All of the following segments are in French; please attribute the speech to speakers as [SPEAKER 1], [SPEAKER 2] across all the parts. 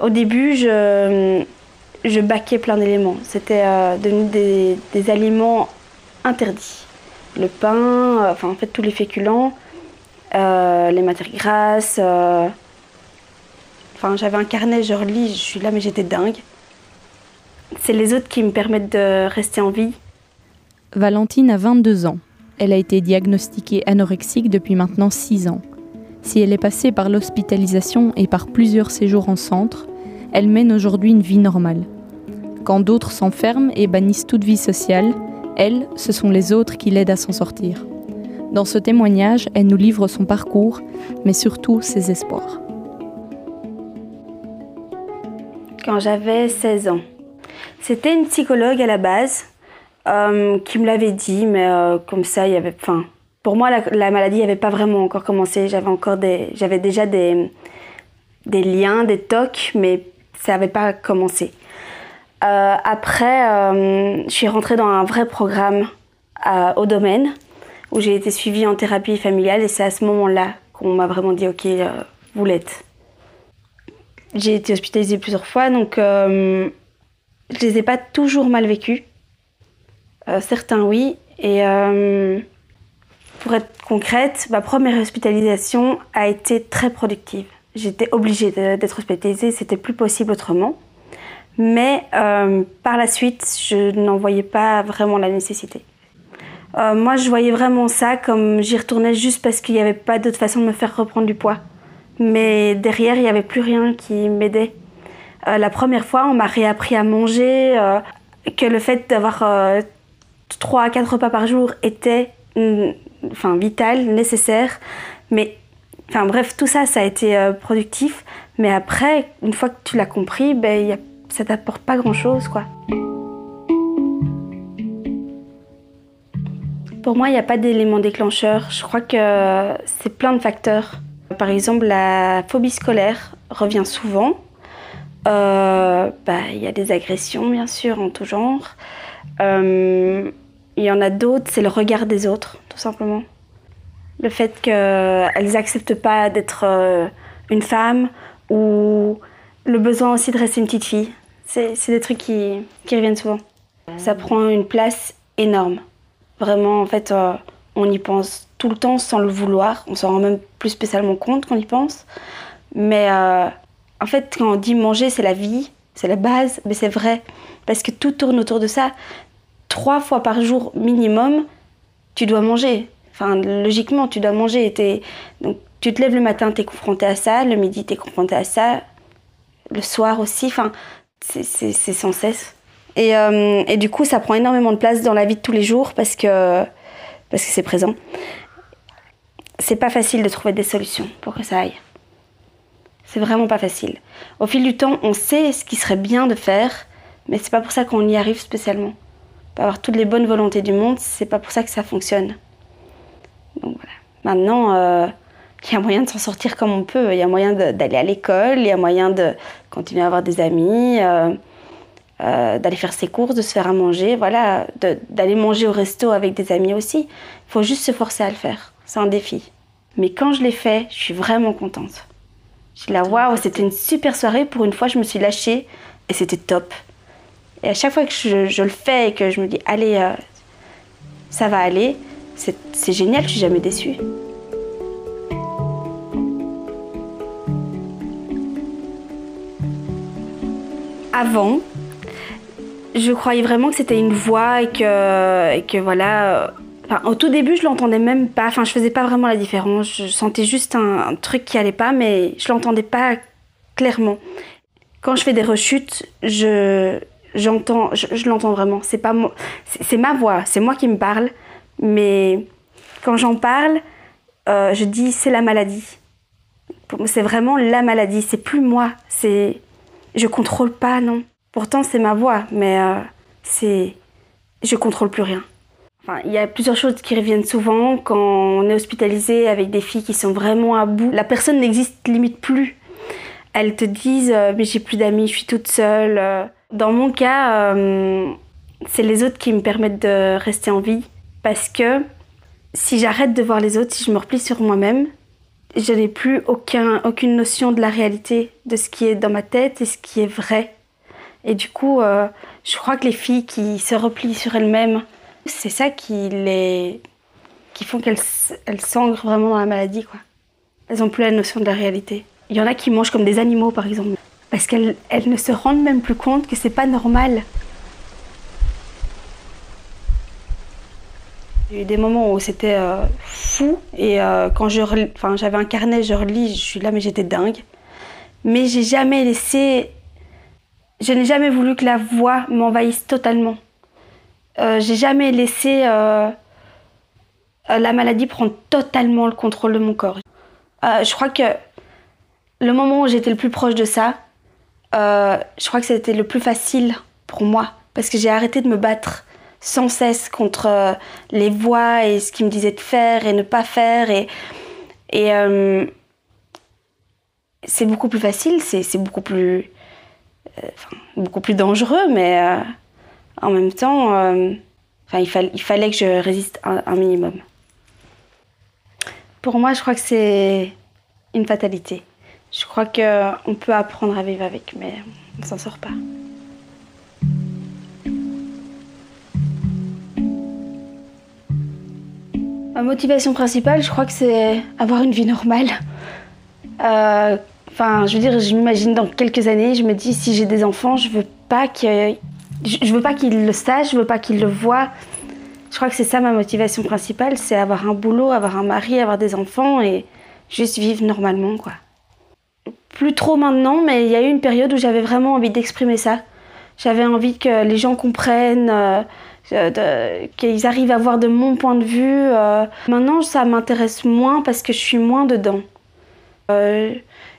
[SPEAKER 1] Au début, je, je baquais plein d'éléments. C'était euh, devenu des, des, aliments interdits. Le pain, euh, enfin en fait tous les féculents, euh, les matières grasses. Euh, enfin j'avais un carnet, je relis, je suis là mais j'étais dingue. C'est les autres qui me permettent de rester en vie.
[SPEAKER 2] Valentine a 22 ans. Elle a été diagnostiquée anorexique depuis maintenant 6 ans. Si elle est passée par l'hospitalisation et par plusieurs séjours en centre, elle mène aujourd'hui une vie normale. Quand d'autres s'enferment et bannissent toute vie sociale, elle, ce sont les autres qui l'aident à s'en sortir. Dans ce témoignage, elle nous livre son parcours, mais surtout ses espoirs.
[SPEAKER 1] Quand j'avais 16 ans, c'était une psychologue à la base euh, qui me l'avait dit, mais euh, comme ça, il y avait. Enfin, pour moi, la, la maladie n'avait pas vraiment encore commencé. J'avais déjà des, des liens, des tocs, mais ça n'avait pas commencé. Euh, après, euh, je suis rentrée dans un vrai programme euh, au domaine où j'ai été suivie en thérapie familiale et c'est à ce moment-là qu'on m'a vraiment dit ok, vous l'êtes. J'ai été hospitalisée plusieurs fois, donc euh, je les ai pas toujours mal vécus. Euh, certains oui. Et pour être concrète, ma première hospitalisation a été très productive. J'étais obligée d'être hospitalisée, c'était plus possible autrement. Mais euh, par la suite, je n'en voyais pas vraiment la nécessité. Euh, moi, je voyais vraiment ça comme j'y retournais juste parce qu'il n'y avait pas d'autre façon de me faire reprendre du poids. Mais derrière, il n'y avait plus rien qui m'aidait. Euh, la première fois, on m'a réappris à manger, que le fait d'avoir euh, 3 à 4 repas par jour était mm, enfin, vital, nécessaire. Mais enfin, bref, tout ça, ça a été euh, productif. Mais après, une fois que tu l'as compris, ben, y ça t'apporte pas grand-chose. quoi. Pour moi, il n'y a pas d'élément déclencheur. Je crois que c'est plein de facteurs. Par exemple, la phobie scolaire revient souvent. Euh, bah, il y a des agressions, bien sûr, en tout genre. Euh, il y en a d'autres, c'est le regard des autres, tout simplement. Le fait qu'elles n'acceptent pas d'être euh, une femme ou le besoin aussi de rester une petite fille. C'est des trucs qui, qui reviennent souvent. Ça prend une place énorme. Vraiment, en fait, euh, on y pense tout le temps sans le vouloir. On s'en rend même plus spécialement compte qu'on y pense. Mais euh, en fait, quand on dit manger, c'est la vie, c'est la base, mais c'est vrai. Parce que tout tourne autour de ça. Trois fois par jour minimum, tu dois manger. Enfin, logiquement, tu dois manger. Donc, tu te lèves le matin, tu es confronté à ça. Le midi, tu es confronté à ça. Le soir aussi. Enfin, c'est- sans cesse. Et, euh, et du coup, ça prend énormément de place dans la vie de tous les jours parce que parce que c'est présent. C'est pas facile de trouver des solutions pour que ça aille. C'est vraiment pas facile. Au fil du temps, on sait ce qui serait bien de faire, mais c'est pas pour ça qu'on y arrive spécialement. Peut avoir toutes les bonnes volontés du monde, c'est pas pour ça que ça fonctionne. Maintenant, euh, il y a moyen de s'en sortir comme on peut. Il y a moyen d'aller à l'école, il y a moyen de continuer à avoir des amis. euh, euh, d'aller faire ses courses, de se faire à manger, voilà, d'aller manger au resto avec des amis aussi. Il faut juste se forcer à le faire. C'est un défi. Mais quand je l'ai fait, je suis vraiment contente. Je suis là, waouh, c'était une super soirée. Pour une fois, je me suis lâchée et c'était top. Et à chaque fois que je, je le fais et que je me dis, allez, euh, ça va aller, c'est génial, je suis jamais déçue. Avant, je croyais vraiment que c'était une voix et que, et que voilà. euh, enfin, au tout début, je l'entendais même pas. Enfin, je faisais pas vraiment la différence. Je sentais juste un, truc qui allait pas, mais je l'entendais pas clairement. Quand je fais des rechutes, je j'entends, je, l'entends vraiment. C'est pas c'est ma voix, c'est moi qui me parle. Mais quand j'en parle, euh, je dis c'est la maladie. C'est vraiment la maladie. C'est plus moi. C'est je contrôle pas, non. Pourtant, c'est ma voix, mais euh, c'est. Je contrôle plus rien. Enfin, il y a plusieurs choses qui reviennent souvent quand on est hospitalisé avec des filles qui sont vraiment à bout. La personne n'existe limite plus. Elles te disent euh, mais j'ai plus d'amis, je suis toute seule. Dans mon cas, c'est les autres qui me permettent de rester en vie parce que si j'arrête de voir les autres, si je me replie sur moi-même, je n'ai plus aucun, aucune notion de la réalité, de ce qui est dans ma tête et ce qui est vrai. Et du coup, euh, je crois que les filles qui se replient sur elles-mêmes, c'est ça qui les qui font qu'elles elles s'ancrent vraiment dans la maladie. Quoi. Elles n'ont plus la notion de la réalité. Il y en a qui mangent comme des animaux, par exemple, parce qu'elles elles ne se rendent même plus compte que c'est pas normal. A eu des moments où c'était euh, fou et euh, quand je enfin, j'avais un carnet, je relis, je suis là mais j'étais dingue. Mais j'ai jamais laissé je n'ai jamais voulu que la voix m'envahisse totalement. Euh, j'ai jamais laissé euh, la maladie prendre totalement le contrôle de mon corps. Je crois que le moment où j'étais le plus proche de ça, je crois que c'était le plus facile pour moi parce que j'ai arrêté de me battre sans cesse contre les voix et ce qui me disaient de faire et ne pas faire et, et c'est beaucoup plus facile, c'est beaucoup plus beaucoup plus dangereux, mais euh, en même temps, euh, il, il, fallait que je résiste un, un, minimum. Pour moi, je crois que c'est une fatalité. Je crois qu'on peut apprendre à vivre avec, mais on ne s'en sort pas. Ma motivation principale, je crois que c'est avoir une vie normale. Euh, Enfin, je veux dire, je m'imagine dans quelques années, je me dis si j'ai des enfants, je veux pas que je veux pas qu'ils le sachent, je veux pas qu'ils le voient. Je crois que c'est ça ma motivation principale, c'est avoir un boulot, avoir un mari, avoir des enfants et juste vivre normalement, quoi. Plus trop maintenant, mais il y a eu une période où j'avais vraiment envie d'exprimer ça. J'avais envie que les gens comprennent, euh, qu'ils arrivent à voir de mon point de vue. Euh. Maintenant, ça m'intéresse moins parce que je suis moins dedans. Euh,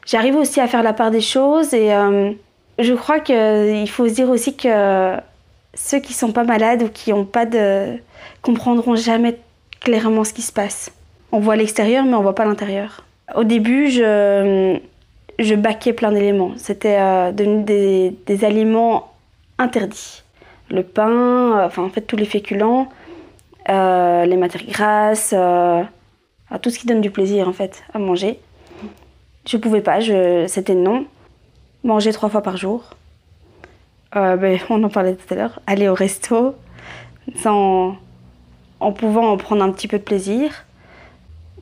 [SPEAKER 1] j'arrive aussi à faire la part des choses et euh, je crois qu'il faut se dire aussi que ceux qui sont pas malades ou qui ont pas de comprendront jamais clairement ce qui se passe. On voit l'extérieur mais on voit pas l'intérieur. Au début, je je baquais plein d'éléments. C'était euh, devenu des, des, aliments interdits. Le pain, euh, enfin en fait tous les féculents, les matières grasses, tout ce qui donne du plaisir en fait à manger. Je pouvais pas, c'était non. Manger trois fois par jour. Euh, ben, on en parlait tout à l'heure. Aller au resto sans... en pouvant en prendre un petit peu de plaisir.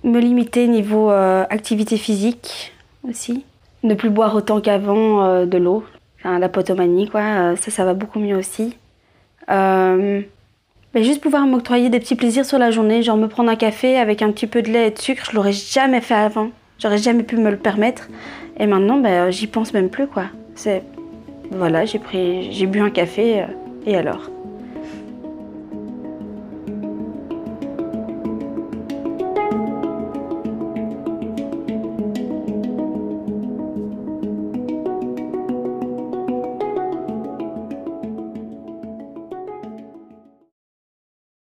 [SPEAKER 1] Me limiter niveau euh, activité physique aussi. Ne plus boire autant qu'avant euh, de l'eau. La potomanie, quoi. ça, ça va beaucoup mieux aussi. Ben, juste pouvoir m'octroyer des petits plaisirs sur la journée, genre me prendre un café avec un petit peu de lait et de sucre, je l'aurais jamais fait avant. J'aurais jamais pu me le permettre. Et maintenant, ben, j'y pense même plus, quoi. C'est. Voilà, j'ai pris. J'ai bu un café, euh, et alors?